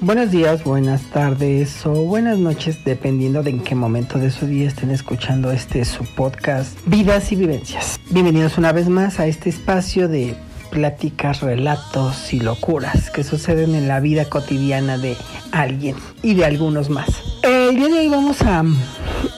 Buenos días, buenas tardes o buenas noches, dependiendo de en qué momento de su día estén escuchando este su podcast Vidas y Vivencias. Bienvenidos una vez más a este espacio de pláticas, relatos y locuras que suceden en la vida cotidiana de alguien y de algunos más. El día de hoy vamos a...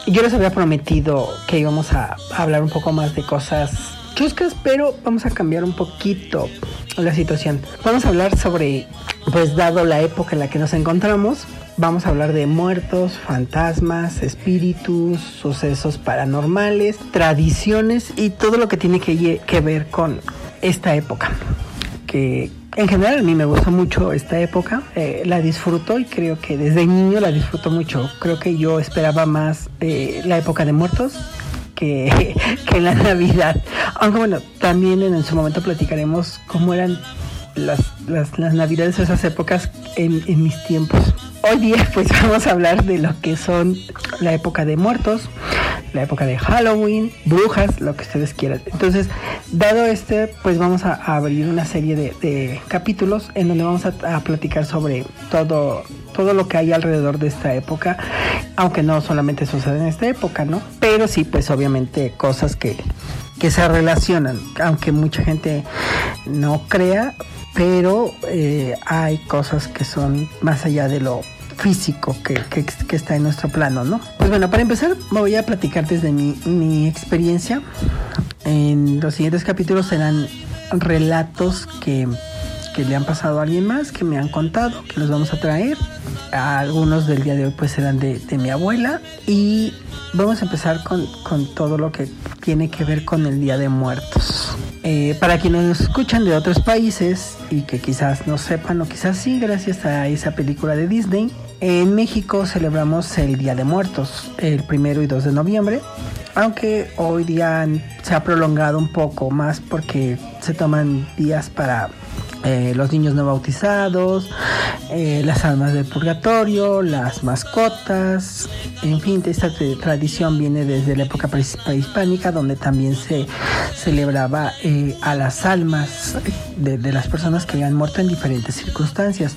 Yo les había prometido que íbamos a hablar un poco más de cosas chuscas, pero vamos a cambiar un poquito la situación. Vamos a hablar sobre pues dado la época en la que nos encontramos, vamos a hablar de muertos, fantasmas, espíritus, sucesos paranormales, tradiciones y todo lo que tiene que, ver con esta época. Que en general a mí me gustó mucho esta época, eh, la disfruto y creo que desde niño la disfruto mucho. Creo que yo esperaba más eh, la época de muertos que, que la Navidad. Aunque bueno, también en su momento platicaremos cómo eran las, las, las navidades esas épocas en, en, mis tiempos. Hoy día pues vamos a hablar de lo que son la época de muertos, la época de Halloween, brujas, lo que ustedes quieran. Entonces, dado este, pues vamos a, abrir una serie de, capítulos en donde vamos a, a, platicar sobre todo, todo lo que hay alrededor de esta época, aunque no solamente sucede en esta época, ¿no? Pero sí, pues obviamente cosas que, que se relacionan, aunque mucha gente no crea, pero eh, hay cosas que son más allá de lo físico que, que, está en nuestro plano, ¿no? Pues bueno, para empezar me voy a platicar desde mi, mi experiencia. En los siguientes capítulos serán relatos que, que, le han pasado a alguien más, que me han contado, que los vamos a traer. Algunos del día de hoy pues serán de, de mi abuela y vamos a empezar con, con todo lo que tiene que ver con el Día de Muertos. Eh, para quienes nos escuchan de otros países y que quizás no sepan o quizás sí, gracias a esa película de Disney, en México celebramos el Día de Muertos, el primero y 2 de noviembre, aunque hoy día se ha prolongado un poco más porque se toman días para eh, los niños no bautizados, eh, las almas del purgatorio, las mascotas, en fin, esta tradición viene desde la época prehispánica donde también se celebraba eh, a las almas de, de, las personas que habían muerto en diferentes circunstancias,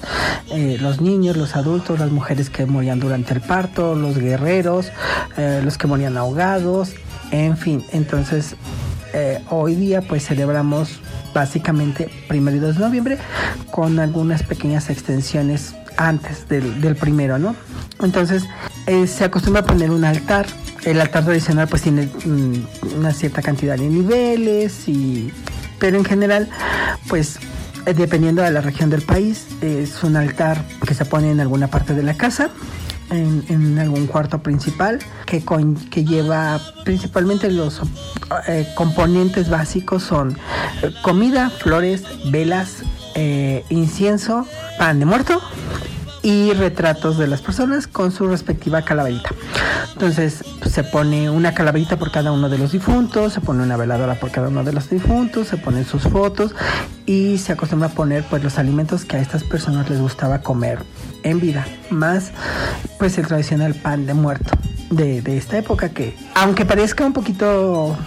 eh, los niños, los adultos, las mujeres que morían durante el parto, los guerreros, eh, los que morían ahogados, en fin, entonces hoy día pues celebramos básicamente primero y 2 de noviembre con algunas pequeñas extensiones antes del, del primero, ¿no? Entonces eh, se acostumbra a poner un altar. El altar tradicional pues tiene mm, una cierta cantidad de niveles y pero en general pues dependiendo de la región del país es un altar que se pone en alguna parte de la casa en, en, algún cuarto principal que, con, que lleva principalmente los eh, componentes básicos son eh, comida, flores, velas, eh, incienso, pan de muerto y retratos de las personas con su respectiva calaverita. Entonces se pone una calaverita por cada uno de los difuntos, se pone una veladora por cada uno de los difuntos, se ponen sus fotos y se acostumbra a poner pues los alimentos que a estas personas les gustaba comer en vida, más pues el tradicional pan de muerto de, de esta época que aunque parezca un poquito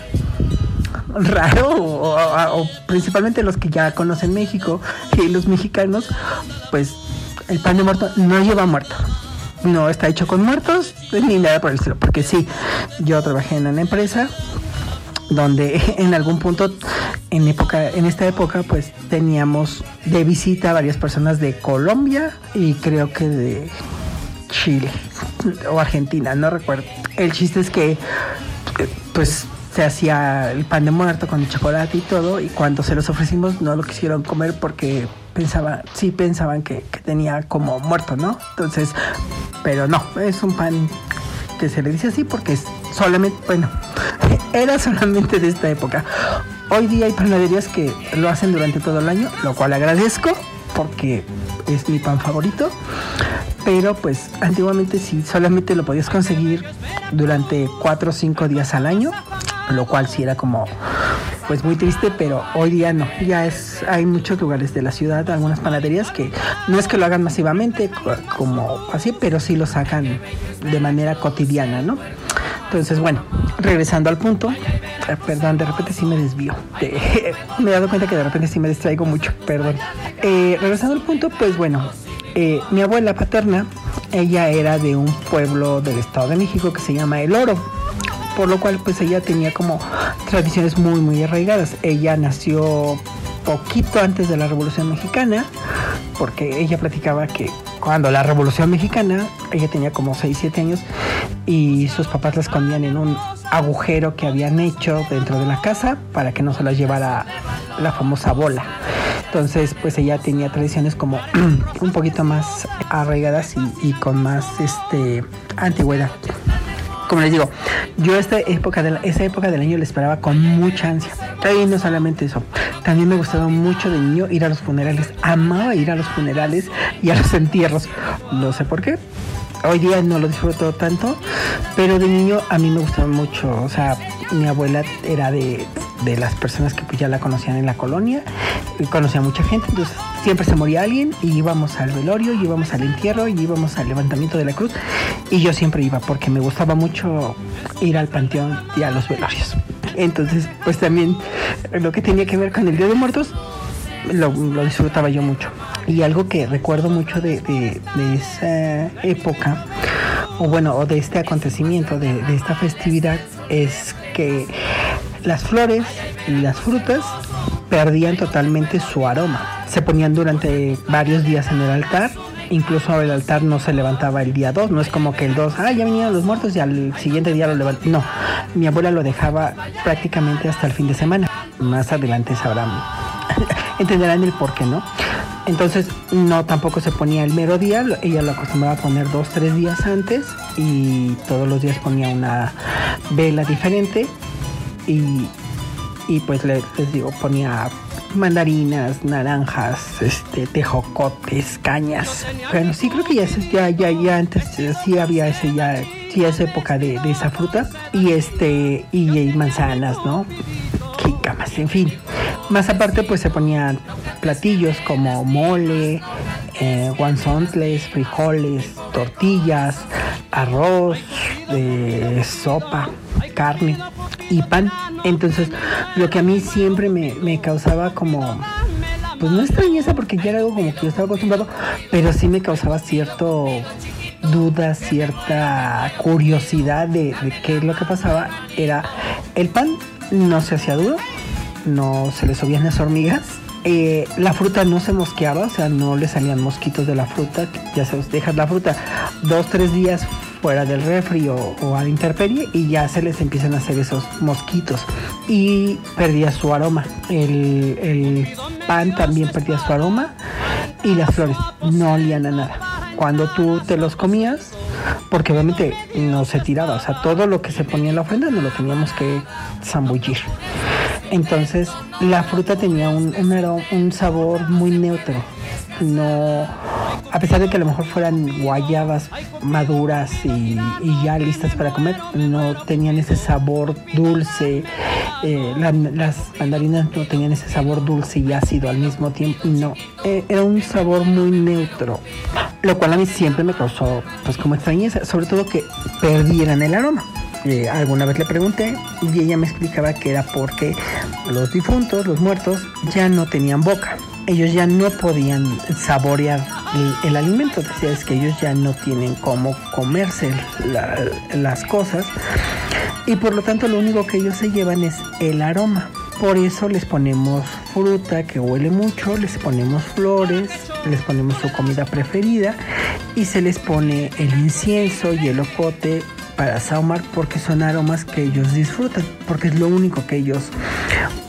raro o, principalmente los que ya conocen México y los mexicanos pues el pan de muerto no lleva muerto. No está hecho con muertos ni nada por el estilo porque sí yo trabajé en una empresa donde en algún punto en época en esta época pues teníamos de visita a varias personas de Colombia y creo que de Chile o Argentina, no recuerdo. El chiste es que pues se hacía el pan de muerto con el chocolate y todo y cuando se los ofrecimos no lo quisieron comer porque pensaban, sí pensaban que, que tenía como muerto, ¿no? Entonces, pero no, es un pan que se le dice así porque es solamente, bueno, era solamente de esta época. Hoy día hay panaderías que lo hacen durante todo el año, lo cual agradezco porque es mi pan favorito. Pero pues antiguamente sí, solamente lo podías conseguir durante 4 o 5 días al año, lo cual sí era como pues muy triste, pero hoy día no. Ya es, hay muchos lugares de la ciudad, algunas panaderías que no es que lo hagan masivamente como así, pero sí lo sacan de manera cotidiana, ¿no? Entonces, bueno, regresando al punto, perdón, de repente sí me desvío. me he dado cuenta que de repente sí me distraigo mucho, perdón. Eh, regresando al punto, pues bueno, eh, mi abuela paterna, ella era de un pueblo del Estado de México que se llama El Oro, por lo cual pues ella tenía como tradiciones muy muy arraigadas. Ella nació poquito antes de la Revolución Mexicana, porque ella platicaba que cuando la Revolución Mexicana, ella tenía como 6, 7 años y sus papás la escondían en un agujero que habían hecho dentro de la casa para que no se la llevara la famosa bola. Entonces, pues ella tenía tradiciones como un poquito más arraigadas y, con más este antigüedad. Como les digo, yo esta época de esa época del año la esperaba con mucha ansia. Y no solamente eso, también me gustaba mucho de niño ir a los funerales. Amaba ir a los funerales y a los entierros. No sé por qué, hoy día no lo disfruto tanto, pero de niño a mí me gustaba mucho. O sea, mi abuela era de, las personas que pues ya la conocían en la colonia, y conocía a mucha gente, entonces siempre se moría alguien y íbamos al velorio, y íbamos al entierro, y íbamos al levantamiento de la cruz, y yo siempre iba porque me gustaba mucho ir al panteón y a los velorios. Entonces, pues también lo que tenía que ver con el Día de Muertos, lo, disfrutaba yo mucho. Y algo que recuerdo mucho de, esa época, o bueno, o de este acontecimiento, de, esta festividad, es que las flores y las frutas perdían totalmente su aroma. Se ponían durante varios días en el altar incluso el altar no se levantaba el día 2, no es como que el 2, ah, ya vinieron los muertos y al siguiente día lo levantan. No, mi abuela lo dejaba prácticamente hasta el fin de semana. Más adelante sabrán entenderán el por qué, ¿no? Entonces, no, tampoco se ponía el mero día, ella lo acostumbraba a poner dos, tres días antes y todos los días ponía una vela diferente y, y pues les, digo, ponía mandarinas, naranjas, este, tejocotes, cañas. Bueno, sí creo que ya, ya, ya, ya antes sí había ese, ya, sí esa época de, de esa fruta y este, y, manzanas, ¿no? Jícamas, en fin. Más aparte, pues se ponían platillos como mole, eh, frijoles, tortillas, arroz, eh, sopa, carne y pan. Entonces, lo que a mí siempre me, causaba como pues no extrañeza porque ya era algo como que yo estaba acostumbrado, pero sí me causaba cierto duda, cierta curiosidad de, de, qué es lo que pasaba, era el pan no se hacía duro, no se le subían las hormigas. Eh, la fruta no se mosqueaba, o sea, no le salían mosquitos de la fruta. Ya se dejas la fruta dos, tres días fuera del refri o, a la intemperie y ya se les empiezan a hacer esos mosquitos. Y perdía su aroma. El, el pan también perdía su aroma y las flores no olían a nada. Cuando tú te los comías, porque obviamente no se tiraba, o sea, todo lo que se ponía en la ofrenda no lo teníamos que zambullir. Entonces la fruta tenía un, un, sabor muy neutro. No, a pesar de que a lo mejor fueran guayabas maduras y, ya listas para comer, no tenían ese sabor dulce. Eh, las mandarinas no tenían ese sabor dulce y ácido al mismo tiempo. No, eh, era un sabor muy neutro, lo cual a mí siempre me causó pues como extrañeza, sobre todo que perdieran el aroma. Eh, alguna vez le pregunté y ella me explicaba que era porque los difuntos, los muertos, ya no tenían boca. Ellos ya no podían saborear el, alimento. Decía, es que ellos ya no tienen cómo comerse las cosas. Y por lo tanto lo único que ellos se llevan es el aroma. Por eso les ponemos fruta que huele mucho, les ponemos flores, les ponemos su comida preferida y se les pone el incienso y el ocote para saumar porque son aromas que ellos disfrutan, porque es lo único que ellos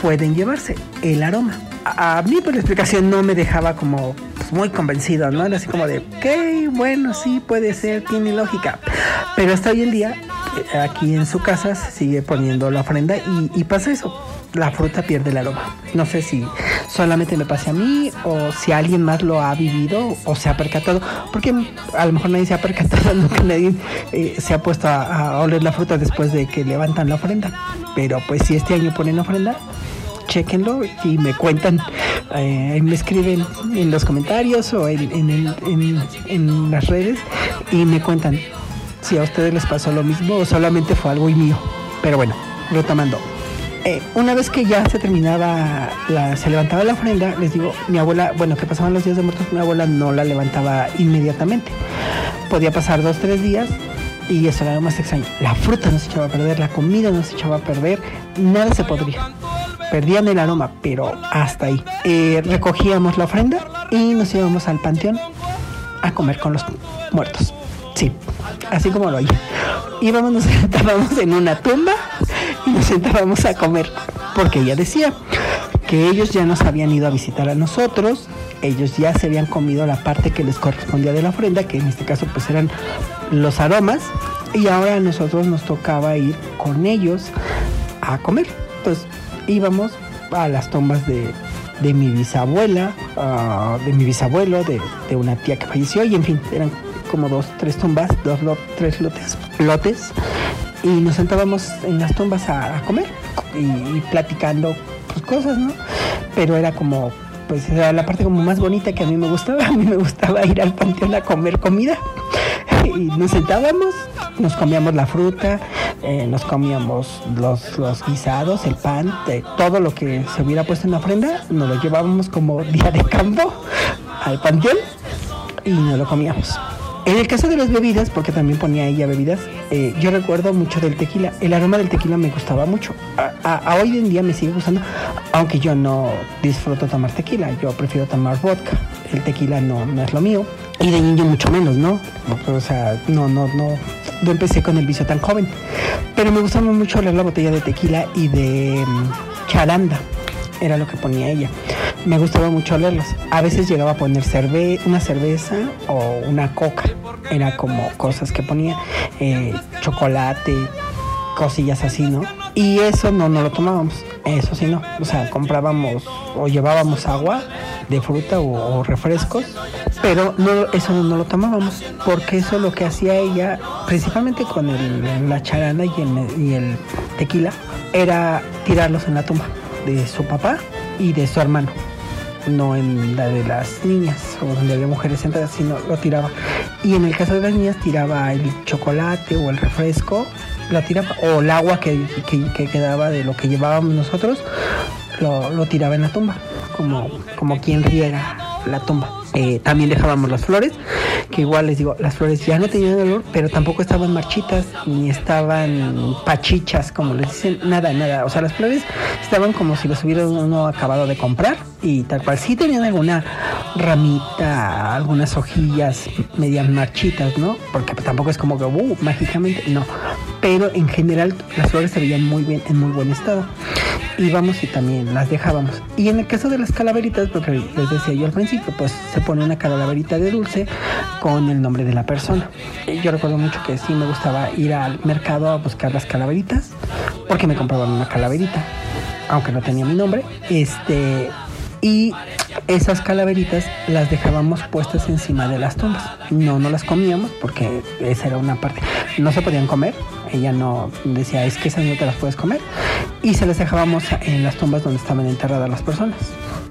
pueden llevarse, el aroma. A, mí por pues, la explicación no me dejaba como pues, muy convencido, ¿no? Era así como de, ok, bueno, sí, puede ser, tiene lógica. Pero hasta hoy en día, eh, aquí en su casa se sigue poniendo la ofrenda y, y pasa eso la fruta pierde el aroma. No sé si solamente me pase a mí o si alguien más lo ha vivido o se ha percatado, porque a lo mejor nadie se ha percatado, nunca nadie eh, se ha puesto a, oler la fruta después de que levantan la ofrenda. Pero pues si este año ponen ofrenda, chequenlo y me cuentan, eh, me escriben en los comentarios o en, en las redes y me cuentan si a ustedes les pasó lo mismo o solamente fue algo mío. Pero bueno, retomando. Eh, una vez que ya se terminaba, la, se levantaba la ofrenda, les digo, mi abuela, bueno, que pasaban los días de muertos, mi abuela no la levantaba inmediatamente. Podía pasar dos, tres días y eso era lo más extraño. La fruta no se echaba a perder, la comida no se echaba a perder, nada se podría. Perdían el aroma, pero hasta ahí. Eh, recogíamos la ofrenda y nos íbamos al panteón a comer con los muertos. Sí, así como lo oí. Íbamos, nos sentábamos en una tumba nos sentábamos a comer, porque ella decía que ellos ya nos habían ido a visitar a nosotros, ellos ya se habían comido la parte que les correspondía de la ofrenda, que en este caso pues eran los aromas, y ahora a nosotros nos tocaba ir con ellos a comer. Entonces íbamos a las tumbas de, de mi bisabuela, uh, de mi bisabuelo, de, de, una tía que falleció, y en fin, eran como dos, tres tumbas, dos, tres lotes, lotes, y nos sentábamos en las tumbas a, comer y, platicando pues, cosas, ¿no? Pero era como, pues era la parte como más bonita que a mí me gustaba, a mí me gustaba ir al panteón a comer comida y nos sentábamos, nos comíamos la fruta, eh, nos comíamos los, los, guisados, el pan, de todo lo que se hubiera puesto en la ofrenda, nos lo llevábamos como día de campo al panteón y nos lo comíamos. En el caso de las bebidas, porque también ponía ella bebidas, eh, yo recuerdo mucho del tequila. El aroma del tequila me gustaba mucho. A, hoy en día me sigue gustando, aunque yo no disfruto tomar tequila. Yo prefiero tomar vodka. El tequila no, no es lo mío. Y de niño mucho menos, ¿no? O sea, no, no, no. No empecé con el vicio tan joven. Pero me gustaba mucho oler la botella de tequila y de um, charanda. Era lo que ponía ella me gustaba mucho olerlos. A veces llegaba a poner cerve una cerveza o una coca. Era como cosas que ponía, eh, chocolate, cosillas así, ¿no? Y eso no, no lo tomábamos. Eso sí, no. O sea, comprábamos o llevábamos agua de fruta o, o refrescos, pero no, eso no, no, lo tomábamos, porque eso lo que hacía ella, principalmente con el, la charana y el, y el tequila, era tirarlos en la tumba de su papá y de su hermano no en la de las niñas o donde había mujeres sentadas, sino lo tiraba. Y en el caso de las niñas tiraba el chocolate o el refresco, lo tiraba, o el agua que, que, que quedaba de lo que llevábamos nosotros, lo, lo, tiraba en la tumba, como, como quien riega la tumba. Eh, también dejábamos las flores, que igual les digo, las flores ya no tenían olor, pero tampoco estaban marchitas, ni estaban pachichas, como les dicen, nada, nada. O sea, las flores estaban como si las hubiera uno acabado de comprar y tal cual. Sí tenían alguna ramita, algunas hojillas medias marchitas, ¿no? Porque tampoco es como que, uh, mágicamente, no. Pero en general las flores se veían muy bien, en muy buen estado. Íbamos y también las dejábamos. Y en el caso de las calaveritas, porque les decía yo al principio, pues se pone una calaverita de dulce con el nombre de la persona. Yo recuerdo mucho que sí me gustaba ir al mercado a buscar las calaveritas, porque me compraban una calaverita, aunque no tenía mi nombre. Este, y esas calaveritas las dejábamos puestas encima de las tumbas. No, no las comíamos porque esa era una parte. No se podían comer. Ella no decía, es que esas no te las puedes comer. Y se las dejábamos en las tumbas donde estaban enterradas las personas.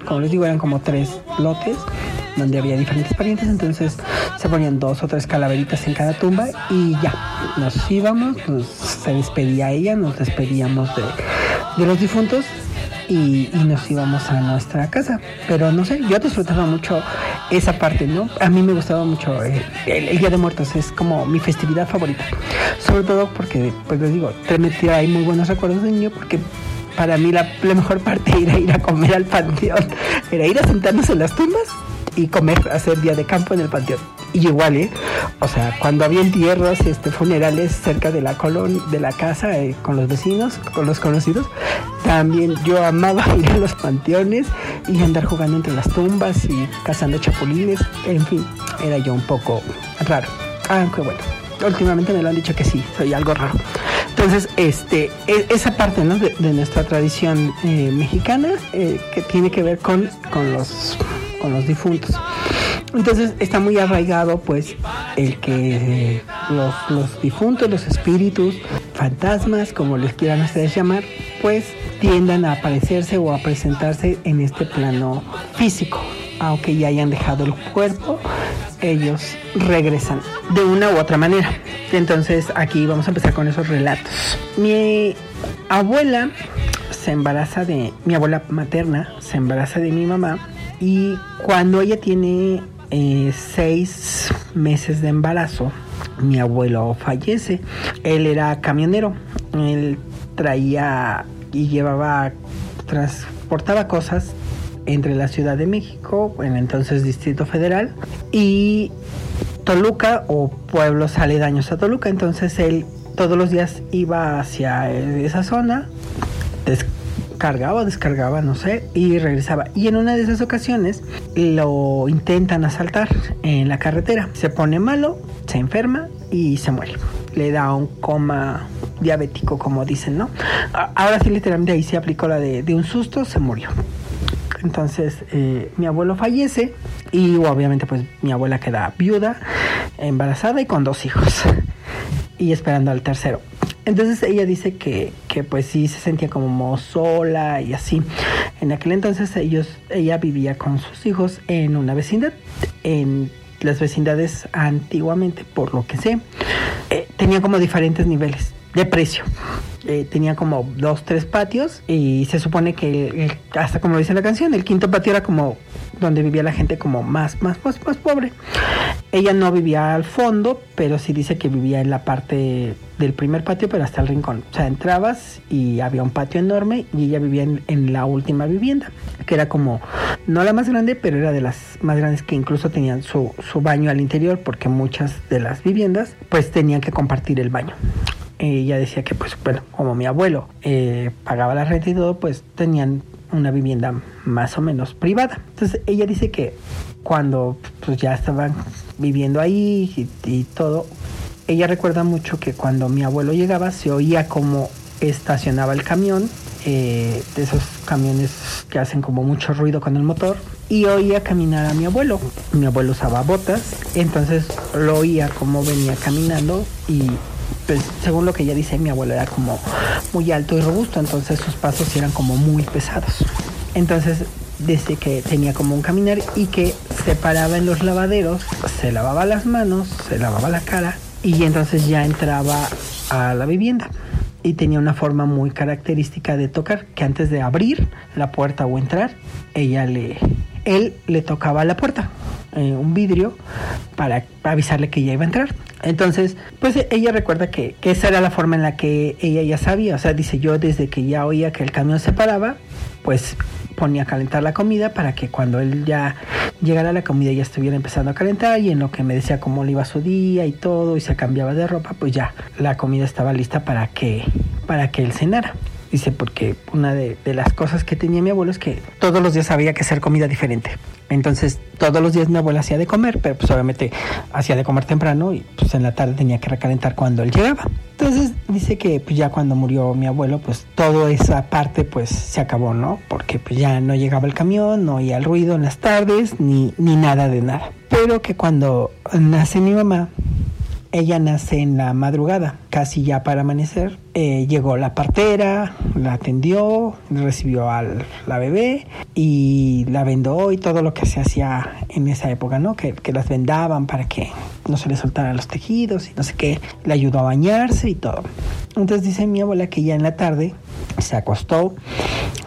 Como les digo, eran como tres lotes donde había diferentes parientes, entonces se ponían dos o tres calaveritas en cada tumba y ya, nos íbamos, nos, se despedía ella, nos despedíamos de, de los difuntos y, nos íbamos a nuestra casa. Pero no sé, yo disfrutaba mucho esa parte, ¿no? A mí me gustaba mucho el, Día de Muertos, es como mi festividad favorita. Sobre todo porque, pues les digo, te hay muy buenos recuerdos de niño porque para mí la, mejor parte era ir a comer al panteón, era ir a sentarnos en las tumbas y comer, hacer día de campo en el panteón. Y igual, ¿eh? O sea, cuando había entierros, este, funerales cerca de la colon, de la casa, eh, con los vecinos, con los conocidos, también yo amaba ir a los panteones y andar jugando entre las tumbas y cazando chapulines. En fin, era yo un poco raro. Aunque bueno, últimamente me lo han dicho que sí, soy algo raro. Entonces, este, esa parte ¿no? de, de nuestra tradición eh, mexicana eh, que tiene que ver con, con los con los difuntos. Entonces está muy arraigado pues el que eh, los, los, difuntos, los espíritus, fantasmas, como les quieran ustedes llamar, pues tiendan a aparecerse o a presentarse en este plano físico. Aunque ya hayan dejado el cuerpo, ellos regresan de una u otra manera. Entonces aquí vamos a empezar con esos relatos. Mi abuela se embaraza de, mi abuela materna se embaraza de mi mamá y cuando ella tiene eh, seis meses de embarazo, mi abuelo fallece. Él era camionero, él traía y llevaba, transportaba cosas entre la Ciudad de México, en entonces Distrito Federal, y Toluca o pueblos aledaños a Toluca. Entonces él todos los días iba hacia esa zona, descargaba, descargaba, no sé, y regresaba. Y en una de esas ocasiones lo intentan asaltar en la carretera. Se pone malo, se enferma y se muere. Le da un coma diabético, como dicen, ¿no? Ahora sí, literalmente ahí se aplicó la de, de un susto, se murió. Entonces eh, mi abuelo fallece y obviamente pues mi abuela queda viuda, embarazada y con dos hijos y esperando al tercero. Entonces ella dice que, que pues sí se sentía como sola y así. En aquel entonces ellos, ella vivía con sus hijos en una vecindad, en las vecindades antiguamente, por lo que sé, eh, tenía como diferentes niveles de precio. Eh, tenía como dos, tres patios y se supone que hasta como dice la canción, el quinto patio era como donde vivía la gente como más, más, más, más pobre. Ella no vivía al fondo, pero sí dice que vivía en la parte del primer patio, pero hasta el rincón. O sea, entrabas y había un patio enorme y ella vivía en, la última vivienda, que era como, no la más grande, pero era de las más grandes que incluso tenían su, su baño al interior, porque muchas de las viviendas pues tenían que compartir el baño ella decía que pues bueno, como mi abuelo eh, pagaba la renta y todo, pues tenían una vivienda más o menos privada. Entonces ella dice que cuando pues ya estaban viviendo ahí y, todo, ella recuerda mucho que cuando mi abuelo llegaba se oía como estacionaba el camión, eh, de esos camiones que hacen como mucho ruido con el motor, y oía caminar a mi abuelo. Mi abuelo usaba botas, entonces lo oía como venía caminando y pues según lo que ella dice, mi abuelo era como muy alto y robusto, entonces sus pasos eran como muy pesados. Entonces desde que tenía como un caminar y que se paraba en los lavaderos, se lavaba las manos, se lavaba la cara y entonces ya entraba a la vivienda y tenía una forma muy característica de tocar que antes de abrir la puerta o entrar ella le él le tocaba la puerta eh, un vidrio para avisarle que ya iba a entrar entonces, pues ella recuerda que, esa era la forma en la que ella ya sabía. O sea, dice yo desde que ya oía que el camión se paraba, pues ponía a calentar la comida para que cuando él ya llegara la comida ya estuviera empezando a calentar y en lo que me decía cómo le iba su día y todo y se cambiaba de ropa, pues ya la comida estaba lista para que, para que él cenara. Dice, porque una de, las cosas que tenía mi abuelo es que todos los días había que hacer comida diferente. Entonces, todos los días mi abuela hacía de comer, pero pues obviamente hacía de comer temprano y pues en la tarde tenía que recalentar cuando él llegaba. Entonces, dice que pues ya cuando murió mi abuelo, pues toda esa parte pues se acabó, ¿no? Porque pues ya no llegaba el camión, no oía el ruido en las tardes, ni, ni nada de nada. Pero que cuando nace mi mamá, ella nace en la madrugada, casi ya para amanecer. Eh, llegó la partera, la atendió, recibió a la bebé y la vendó y todo lo que se hacía en esa época, ¿no? Que, que las vendaban para que no se le soltaran los tejidos y no sé qué. Le ayudó a bañarse y todo. Entonces dice mi abuela que ya en la tarde se acostó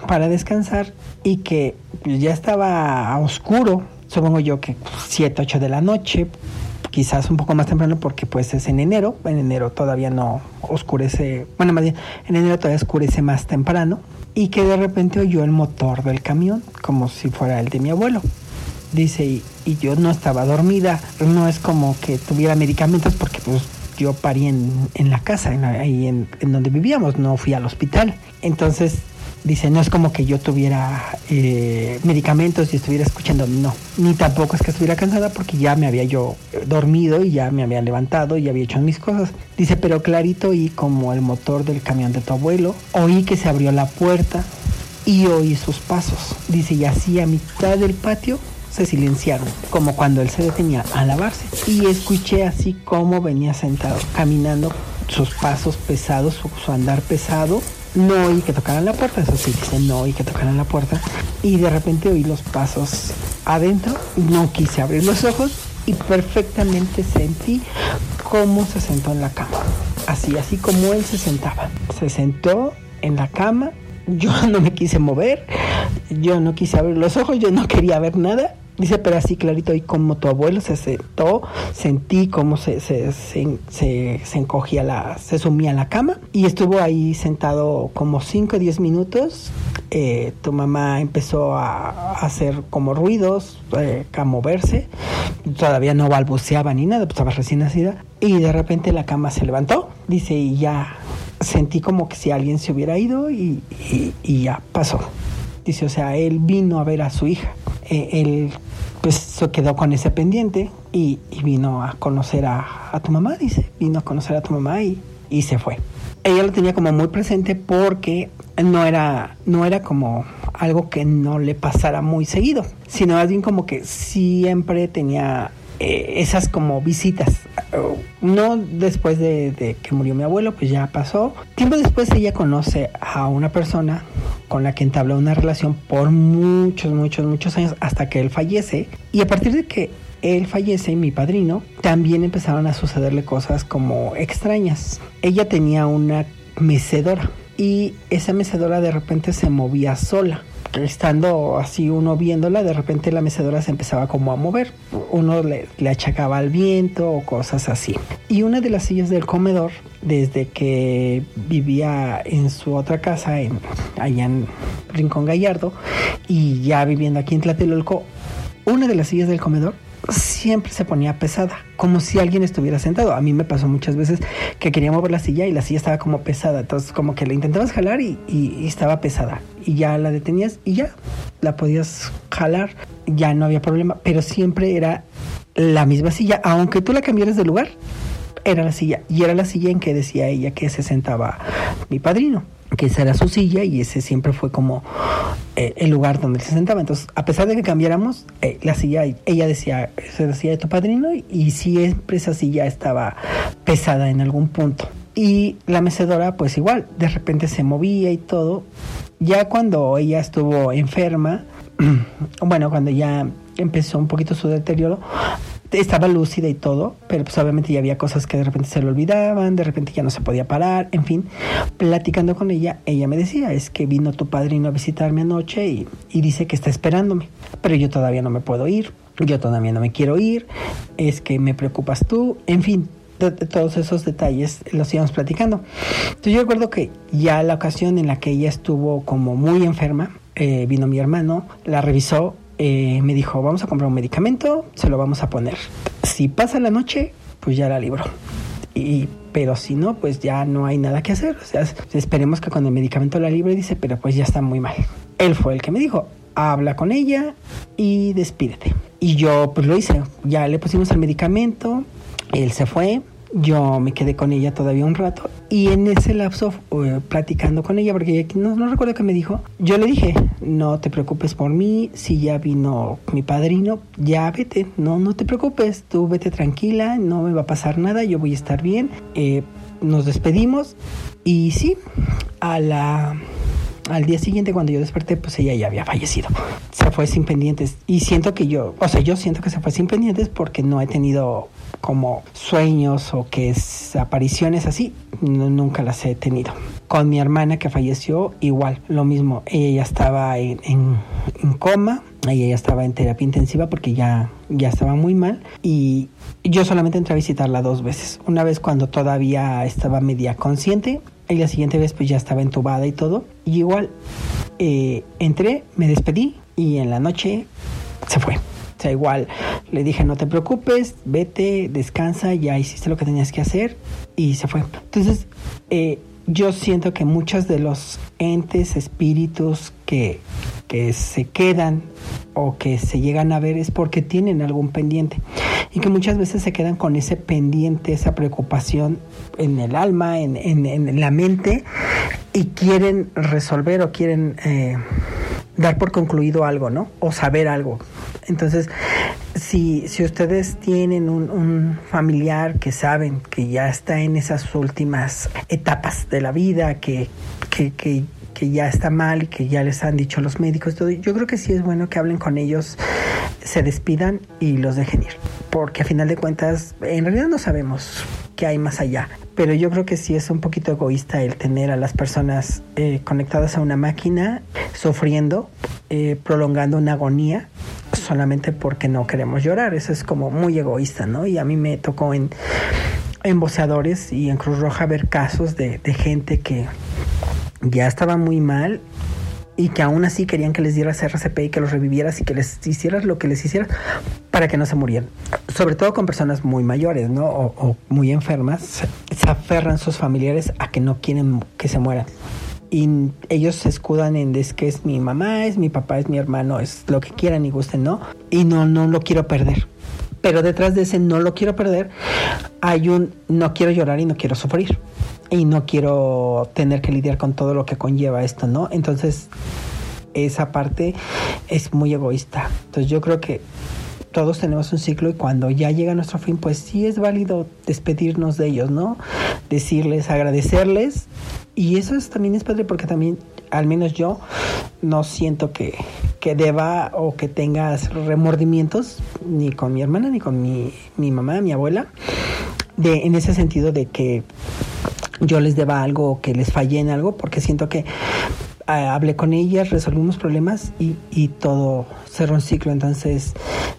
para descansar y que ya estaba a oscuro, supongo yo que 7, 8 de la noche, quizás un poco más temprano porque pues es en enero, en enero todavía no oscurece, bueno, más bien en enero todavía oscurece más temprano y que de repente oyó el motor del camión como si fuera el de mi abuelo. Dice, y, yo no estaba dormida, no es como que tuviera medicamentos porque pues yo parí en, en la casa, ahí en, en donde vivíamos, no fui al hospital. Entonces Dice, no es como que yo tuviera eh, medicamentos y estuviera escuchando, no, ni tampoco es que estuviera cansada porque ya me había yo dormido y ya me había levantado y había hecho mis cosas. Dice, pero clarito oí como el motor del camión de tu abuelo, oí que se abrió la puerta y oí sus pasos. Dice, y así a mitad del patio se silenciaron, como cuando él se detenía a lavarse. Y escuché así como venía sentado, caminando sus pasos pesados, su andar pesado no oí que tocaran la puerta, eso sí, dice no oí que tocaran la puerta. Y de repente oí los pasos adentro, no quise abrir los ojos y perfectamente sentí cómo se sentó en la cama. Así, así como él se sentaba. Se sentó en la cama, yo no me quise mover, yo no quise abrir los ojos, yo no quería ver nada Dice, pero así clarito, y como tu abuelo se sentó, sentí cómo se, se, se, encogía la, se sumía en la cama y estuvo ahí sentado como 5 o 10 minutos. Eh, tu mamá empezó a, hacer como ruidos, eh, a moverse, todavía no balbuceaba ni nada, pues estaba recién nacida, y de repente la cama se levantó, dice, y ya sentí como que si alguien se hubiera ido y, y ya pasó. Dice, o sea, él vino a ver a su hija. Eh, él pues se quedó con ese pendiente y, vino a conocer a, tu mamá, dice. Vino a conocer a tu mamá y, y se fue. Ella lo tenía como muy presente porque no era, no era como algo que no le pasara muy seguido, sino más bien como que siempre tenía eh, esas como visitas. No después de, que murió mi abuelo, pues ya pasó. Tiempo después ella conoce a una persona con la que entabló una relación por muchos, muchos, muchos años hasta que él fallece. Y a partir de que él fallece, mi padrino, también empezaron a sucederle cosas como extrañas. Ella tenía una mecedora y esa mecedora de repente se movía sola estando así uno viéndola, de repente la mecedora se empezaba como a mover. Uno le, achacaba al viento o cosas así. Y una de las sillas del comedor, desde que vivía en su otra casa, en, allá en Rincón Gallardo, y ya viviendo aquí en Tlatelolco, una de las sillas del comedor siempre se ponía pesada, como si alguien estuviera sentado. A mí me pasó muchas veces que quería mover la silla y la silla estaba como pesada, entonces como que la intentabas jalar y, estaba pesada. Y ya la detenías y ya la podías jalar, ya no había problema, pero siempre era la misma silla, aunque tú la cambiaras de lugar, era la silla. Y era la silla en que decía ella que se sentaba mi padrino que esa era su silla y ese siempre fue como eh, el lugar donde se sentaba. Entonces, a pesar de que cambiáramos, eh, la silla, ella decía, esa es de tu padrino y siempre esa silla estaba pesada en algún punto. Y la mecedora, pues igual, de repente se movía y todo. Ya cuando ella estuvo enferma, bueno, cuando ya empezó un poquito su deterioro, estaba lúcida y todo, pero pues obviamente ya había cosas que de repente se le olvidaban, de repente ya no se podía parar, en fin, platicando con ella, ella me decía, es que vino tu padrino a visitarme anoche y, dice que está esperándome, pero yo todavía no me puedo ir, yo todavía no me quiero ir, es que me preocupas tú, en fin, todos esos detalles los íbamos platicando. Entonces yo recuerdo que ya la ocasión en la que ella estuvo como muy enferma, eh, vino mi hermano, la revisó eh, me dijo, vamos a comprar un medicamento, se lo vamos a poner. Si pasa la noche, pues ya la libro. Y, pero si no, pues ya no hay nada que hacer. O sea, esperemos que con el medicamento la libre, dice, pero pues ya está muy mal. Él fue el que me dijo, habla con ella y despídete. Y yo pues lo hice, ya le pusimos el medicamento, él se fue, yo me quedé con ella todavía un rato y en ese lapso eh, platicando con ella, porque no, no recuerdo qué me dijo, yo le dije, no te preocupes por mí, si ya vino mi padrino, ya vete, no, no te preocupes, tú vete tranquila, no me va a pasar nada, yo voy a estar bien. Eh, nos despedimos y sí, a la al día siguiente cuando yo desperté, pues ella ya había fallecido. Se fue sin pendientes. Y siento que yo, o sea, yo siento que se fue sin pendientes porque no he tenido como sueños o que es apariciones así, nunca las he tenido. Con mi hermana que falleció, igual, lo mismo. Ella ya estaba en, en, coma, ella ya estaba en terapia intensiva porque ya, ya estaba muy mal. Y yo solamente entré a visitarla dos veces. Una vez cuando todavía estaba media consciente y la siguiente vez pues ya estaba entubada y todo. Y igual eh, entré, me despedí y en la noche se fue. O sea, igual le dije, no te preocupes, vete, descansa, ya hiciste lo que tenías que hacer y se fue. Entonces, eh, yo siento que muchos de los entes, espíritus que, que se quedan o que se llegan a ver es porque tienen algún pendiente y que muchas veces se quedan con ese pendiente, esa preocupación en el alma, en, en, la mente y quieren resolver o quieren eh, dar por concluido algo, ¿no? O saber algo. Entonces, si, si ustedes tienen un, familiar que saben que ya está en esas últimas etapas de la vida, que, que, que ya está mal que ya les han dicho los médicos, todo, yo creo que sí es bueno que hablen con ellos, se despidan y los dejen ir porque a final de cuentas en realidad no sabemos qué hay más allá. Pero yo creo que sí es un poquito egoísta el tener a las personas eh, conectadas a una máquina, sufriendo, eh, prolongando una agonía solamente porque no queremos llorar. Eso es como muy egoísta, ¿no? Y a mí me tocó en, en boceadores y en Cruz Roja ver casos de gente que ya estaba muy mal y que aún así querían que les dieras RCP y que los revivieras y que les hicieras lo que les hicieras para que no se murieran. Sobre todo con personas muy mayores, ¿no? O, muy enfermas, se, aferran sus familiares a que no quieren que se mueran. Y ellos se escudan en es que es mi mamá, es mi papá, es mi hermano, es lo que quieran y gusten, ¿no? Y no, no lo quiero perder. Pero detrás de ese no lo quiero perder hay un no quiero llorar y no quiero sufrir y no quiero tener que lidiar con todo lo que conlleva esto, ¿no? Entonces, esa parte es muy egoísta. Entonces, yo creo que todos tenemos un ciclo y cuando ya llega nuestro fin, pues sí es válido despedirnos de ellos, ¿no? Decirles, agradecerles. Y eso es, también es padre porque también, al menos yo, no siento que, que deba o que tengas remordimientos ni con mi hermana, ni con mi, mi mamá, mi abuela, de, en ese sentido de que yo les deba algo o que les fallé en algo, porque siento que ah, hablé con ellas, resolvimos problemas y, y, todo cerró un ciclo. Entonces,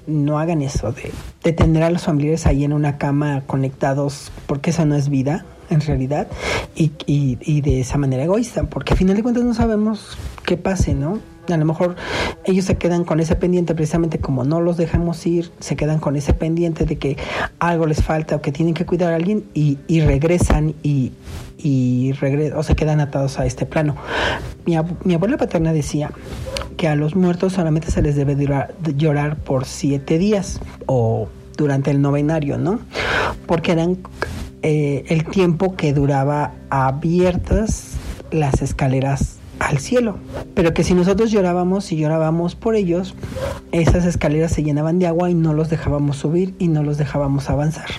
no hagan eso de, de, tener a los familiares ahí en una cama conectados, porque eso no es vida en realidad, y, y, y de esa manera egoísta, porque al final de cuentas no sabemos qué pase, ¿no? a lo mejor ellos se quedan con ese pendiente, precisamente como no los dejamos ir, se quedan con ese pendiente de que algo les falta o que tienen que cuidar a alguien y, y regresan y, y o se quedan atados a este plano. Mi, mi, abuela paterna decía que a los muertos solamente se les debe llorar por siete días o durante el novenario, ¿no? Porque eran eh, el tiempo que duraba abiertas las escaleras al cielo. Pero que si nosotros llorábamos y llorábamos por ellos, esas escaleras se llenaban de agua y no los dejábamos subir y no los dejábamos avanzar.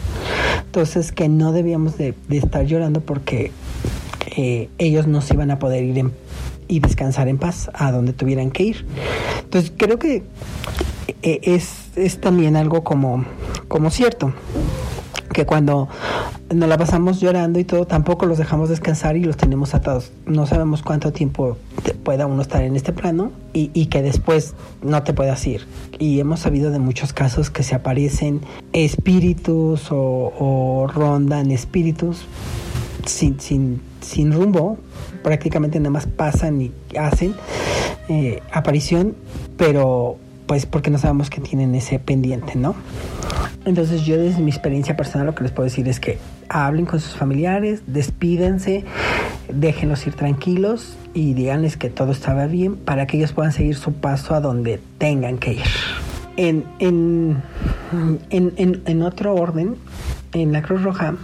Entonces que no debíamos de, estar llorando porque eh, ellos no se iban a poder ir y descansar en paz a donde tuvieran que ir. Entonces creo que eh, es, es también algo como, como cierto que cuando nos la pasamos llorando y todo, tampoco los dejamos descansar y los tenemos atados. No sabemos cuánto tiempo pueda uno estar en este plano y, que después no te puedas ir. Y hemos sabido de muchos casos que se aparecen espíritus o, rondan espíritus sin, sin, sin rumbo, prácticamente nada más pasan y hacen eh, aparición, pero pues porque no sabemos que tienen ese pendiente, ¿no? Entonces yo desde mi experiencia personal lo que les puedo decir es que hablen con sus familiares, despídense, déjenlos ir tranquilos y díganles que todo estaba bien para que ellos puedan seguir su paso a donde tengan que ir. En, en, en, en otro orden, en la Cruz Roja,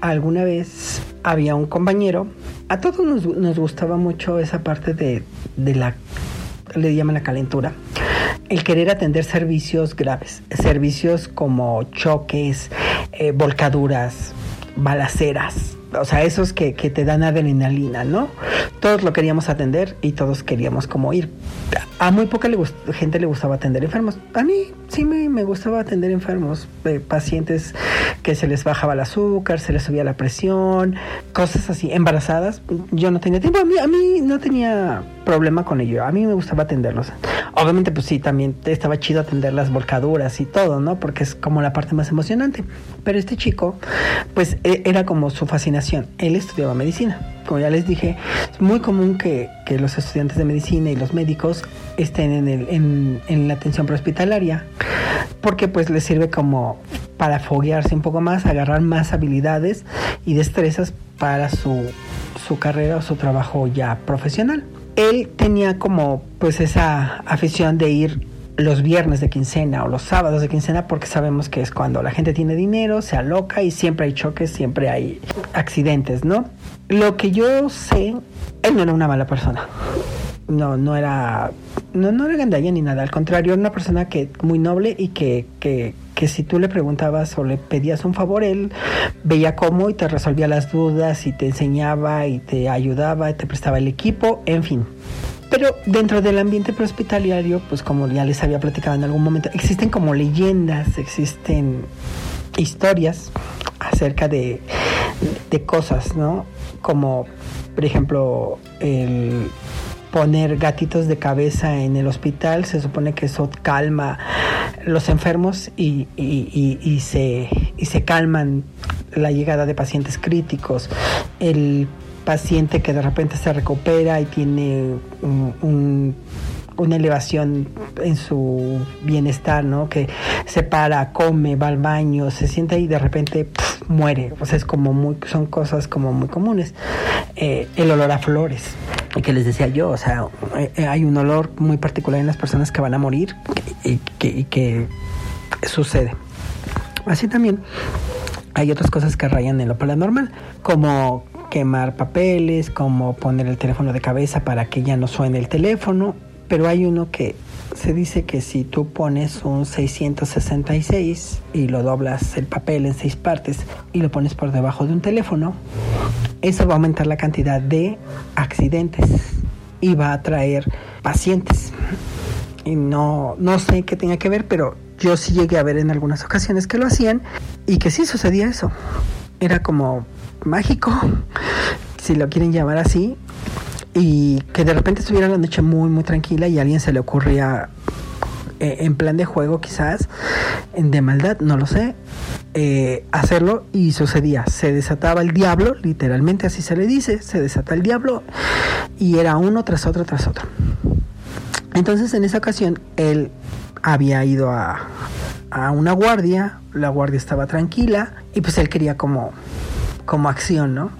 alguna vez había un compañero, a todos nos, nos gustaba mucho esa parte de, de la, le llaman la calentura el querer atender servicios graves, servicios como choques, eh, volcaduras, balaceras, o sea, esos que, que, te dan adrenalina, ¿no? Todos lo queríamos atender y todos queríamos como ir. A muy poca gente le gustaba atender enfermos. A mí sí me, me gustaba atender enfermos, eh, pacientes que se les bajaba el azúcar, se les subía la presión, cosas así, embarazadas. Yo no tenía tiempo, a mí, a mí no tenía problema con ello, a mí me gustaba atenderlos. Obviamente, pues sí, también estaba chido atender las volcaduras y todo, ¿no? Porque es como la parte más emocionante. Pero este chico, pues e, era como su fascinación. Él estudiaba medicina. Como ya les dije, es muy común que, que los estudiantes de medicina y los médicos estén en, el, en, en la atención prehospitalaria porque pues les sirve como para foguearse un poco más, agarrar más habilidades y destrezas para su, su carrera o su trabajo ya profesional. Él tenía como pues esa afición de ir los viernes de quincena o los sábados de quincena porque sabemos que es cuando la gente tiene dinero, se aloca y siempre hay choques, siempre hay accidentes, ¿no? Lo que yo sé, él no era una mala persona. No, no era, no, no era gandalla ni nada, al contrario, era una persona que muy noble y que, que, que si tú le preguntabas o le pedías un favor, él veía cómo y te resolvía las dudas y te enseñaba y te ayudaba y te prestaba el equipo, en fin. Pero dentro del ambiente prehospitalario, pues como ya les había platicado en algún momento, existen como leyendas, existen historias acerca de, de cosas, ¿no? Como, por ejemplo, el poner gatitos de cabeza en el hospital, se supone que eso calma los enfermos y, y, se, y se calman la llegada de pacientes críticos. El paciente que de repente se recupera y tiene una elevación en su bienestar, ¿no? Que se para, come, va al baño, se siente y de repente muere. O sea, es como muy, son cosas como muy comunes. Eh, el olor a flores que les decía yo, o sea, eh, hay un olor muy particular en las personas que van a morir y que, sucede. Así también hay otras cosas que rayan en lo paranormal, como quemar papeles, como poner el teléfono de cabeza para que ya no suene el teléfono, pero hay uno que se dice que si tú pones un 666 y lo doblas el papel en seis partes y lo pones por debajo de un teléfono, eso va a aumentar la cantidad de accidentes y va a atraer pacientes. Y no, no sé qué tenga que ver, pero yo sí llegué a ver en algunas ocasiones que lo hacían y que sí sucedía eso. Era como mágico, si lo quieren llamar así, y que de repente estuviera la noche muy, muy tranquila y a alguien se le ocurría eh, en plan de juego quizás, de maldad, no lo sé, eh, hacerlo y sucedía. Se desataba el diablo, literalmente así se le dice, se desata el diablo y era uno tras otro tras otro. Entonces en esa ocasión él había ido a, a una guardia, la guardia estaba tranquila y pues él quería como, como acción, ¿no?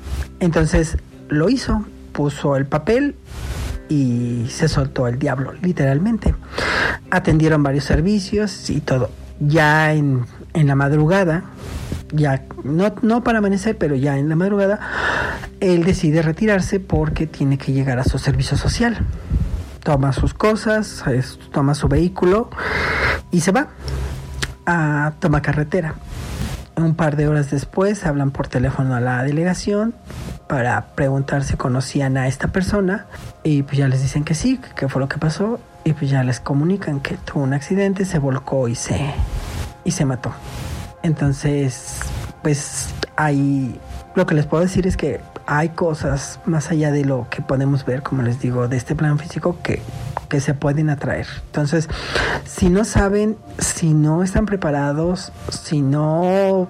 Entonces lo hizo, puso el papel y se soltó el diablo, literalmente. Atendieron varios servicios y todo. Ya en en la madrugada, ya no, no para amanecer, pero ya en la madrugada, él decide retirarse porque tiene que llegar a su servicio social. Toma sus cosas, toma su vehículo y se va a toma carretera. Un par de horas después hablan por teléfono a la delegación para preguntar si conocían a esta persona y pues ya les dicen que sí, que fue lo que pasó y pues ya les comunican que tuvo un accidente, se volcó y se y se mató. Entonces, pues hay, lo que les puedo decir es que hay cosas más allá de lo que podemos ver, como les digo, de este plano físico que, que se pueden atraer. Entonces, si no saben, si no están preparados, si no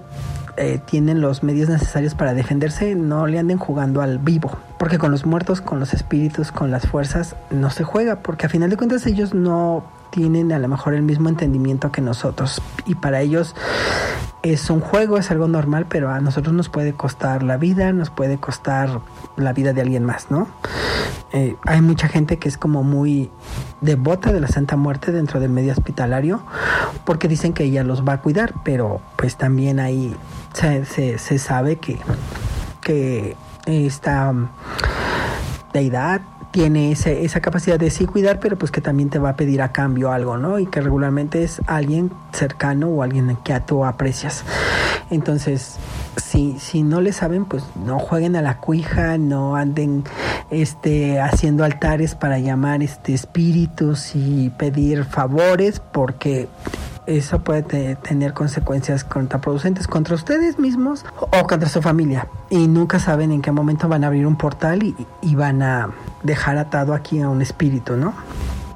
eh, tienen los medios necesarios para defenderse, no le anden jugando al vivo. Porque con los muertos, con los espíritus, con las fuerzas, no se juega. Porque a final de cuentas ellos no tienen a lo mejor el mismo entendimiento que nosotros y para ellos es un juego, es algo normal, pero a nosotros nos puede costar la vida, nos puede costar la vida de alguien más, ¿no? Eh, hay mucha gente que es como muy devota de la Santa Muerte dentro del medio hospitalario porque dicen que ella los va a cuidar, pero pues también ahí se, se sabe que, que esta deidad tiene esa capacidad de sí cuidar, pero pues que también te va a pedir a cambio algo, ¿no? Y que regularmente es alguien cercano o alguien que tú aprecias. Entonces, si, si no le saben, pues no jueguen a la cuija, no anden este, haciendo altares para llamar este, espíritus y pedir favores, porque eso puede tener consecuencias contraproducentes contra ustedes mismos o contra su familia. Y nunca saben en qué momento van a abrir un portal y, van a dejar atado aquí a un espíritu, ¿no?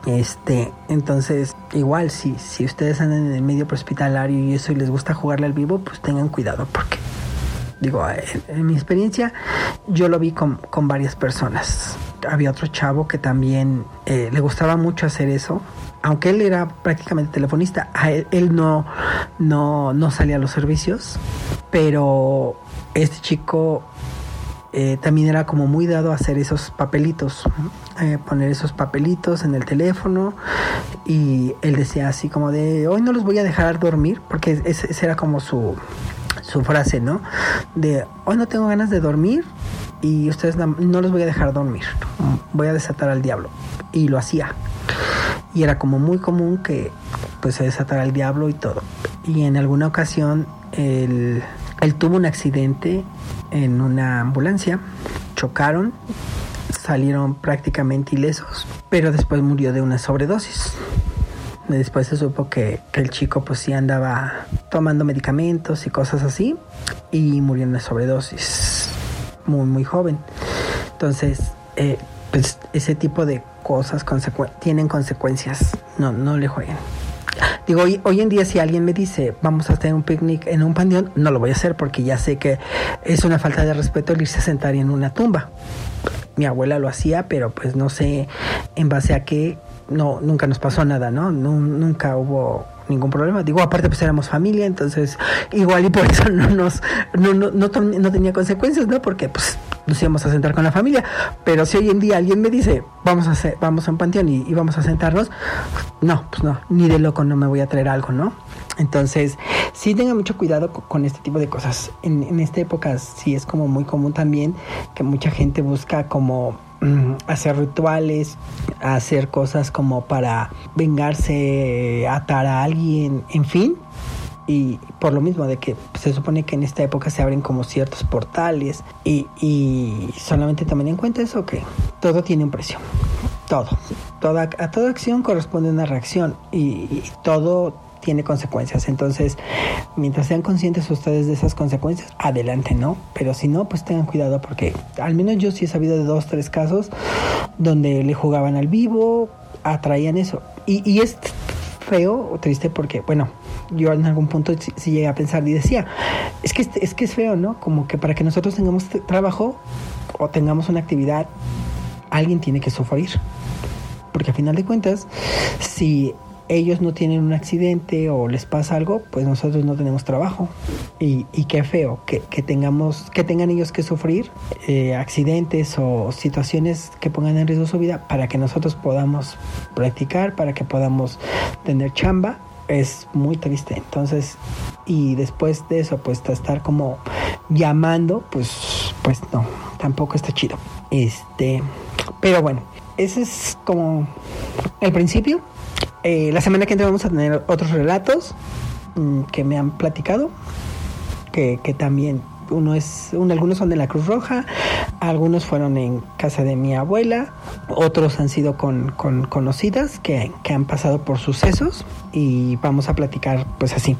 Este, entonces, igual si, si ustedes andan en el medio hospitalario y eso y les gusta jugarle al vivo, pues tengan cuidado porque digo, en, mi experiencia yo lo vi con, con, varias personas. Había otro chavo que también eh, le gustaba mucho hacer eso aunque él era prácticamente telefonista, él, no, no, no salía a los servicios, pero este chico eh, también era como muy dado a hacer esos papelitos, eh, poner esos papelitos en el teléfono y él decía así como de hoy no los voy a dejar dormir, porque esa era como su, su frase, ¿no? De hoy no tengo ganas de dormir y ustedes no, no los voy a dejar dormir, voy a desatar al diablo. Y lo hacía y era como muy común que pues se desatara el diablo y todo. Y en alguna ocasión él, tuvo un accidente en una ambulancia, chocaron, salieron prácticamente ilesos, pero después murió de una sobredosis. Después se supo que, el chico pues sí andaba tomando medicamentos y cosas así y murió en una sobredosis muy muy joven. Entonces, eh, pues ese tipo de cosas tienen consecuencias. No, no le jueguen. Digo, hoy, hoy, en día si alguien me dice vamos a hacer un picnic en un panteón, no lo voy a hacer porque ya sé que es una falta de respeto el irse a sentar en una tumba. Mi abuela lo hacía, pero pues no sé en base a qué, no, nunca nos pasó nada, ¿no? nunca hubo ningún problema. Digo, aparte pues éramos familia, entonces igual y por eso no nos, no, no, no, tenía consecuencias, ¿no? Porque pues nos íbamos a sentar con la familia. Pero si hoy en día alguien me dice, vamos a hacer, vamos a un panteón y, vamos a sentarnos, no, pues no, ni de loco no me voy a traer algo, ¿no? Entonces, sí tenga mucho cuidado con, este tipo de cosas. En, en esta época sí es como muy común también que mucha gente busca como hacer rituales, hacer cosas como para vengarse, atar a alguien, en fin. Y por lo mismo de que se supone que en esta época se abren como ciertos portales y, solamente tomen en cuenta eso que todo tiene un precio. Todo. Toda a toda acción corresponde una reacción y, todo tiene consecuencias. Entonces, mientras sean conscientes ustedes de esas consecuencias, adelante, ¿no? Pero si no, pues tengan cuidado porque al menos yo sí he sabido de dos, tres casos donde le jugaban al vivo, atraían eso. Y, es feo o triste porque, bueno, yo en algún punto sí, llegué a pensar y decía, es que, es que es feo, ¿no? Como que para que nosotros tengamos trabajo o tengamos una actividad, alguien tiene que sufrir. Porque a final de cuentas, si ellos no tienen un accidente o les pasa algo, pues nosotros no tenemos trabajo. Y, qué feo que, tengamos, que tengan ellos que sufrir eh, accidentes o situaciones que pongan en riesgo su vida para que nosotros podamos practicar, para que podamos tener chamba es muy triste. Entonces, y después de eso, pues estar como llamando, pues, pues no, tampoco está chido. Este, pero bueno, ese es como el principio. Eh, la semana que entra vamos a tener otros relatos mm, que me han platicado, que, que también uno es, algunos son de la Cruz Roja, algunos fueron en casa de mi abuela, otros han sido con, conocidas que, han pasado por sucesos y vamos a platicar pues así.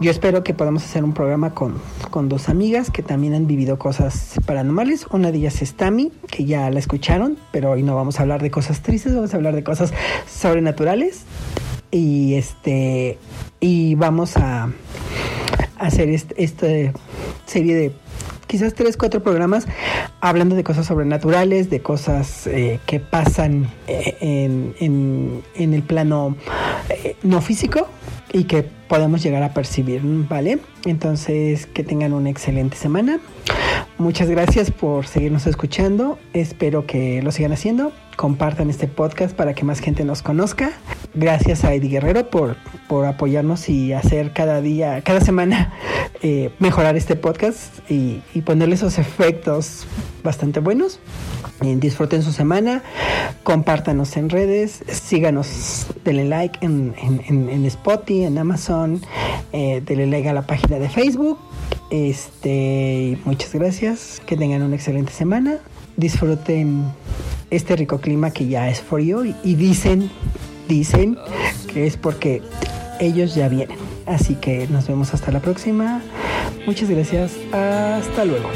Yo espero que podamos hacer un programa con, dos amigas que también han vivido cosas paranormales. Una de ellas es Tami, que ya la escucharon, pero hoy no vamos a hablar de cosas tristes, vamos a hablar de cosas sobrenaturales. Y este y vamos a hacer este, esta serie de quizás tres, cuatro programas hablando de cosas sobrenaturales, de cosas eh, que pasan eh, en, en, el plano eh, no físico y que podemos llegar a percibir, ¿vale? Entonces, que tengan una excelente semana. Muchas gracias por seguirnos escuchando. Espero que lo sigan haciendo. Compartan este podcast para que más gente nos conozca. Gracias a Eddie Guerrero por, por apoyarnos y hacer cada día, cada semana, eh, mejorar este podcast y, ponerle esos efectos bastante buenos. disfruten su semana, compártanos en redes, síganos, denle like en, en, Spotify, en Amazon, eh, denle like a la página de Facebook. Este, muchas gracias, que tengan una excelente semana, disfruten este rico clima que ya es frío y, y dicen, dicen que es porque ellos ya vienen. Así que nos vemos hasta la próxima. Muchas gracias. Hasta luego.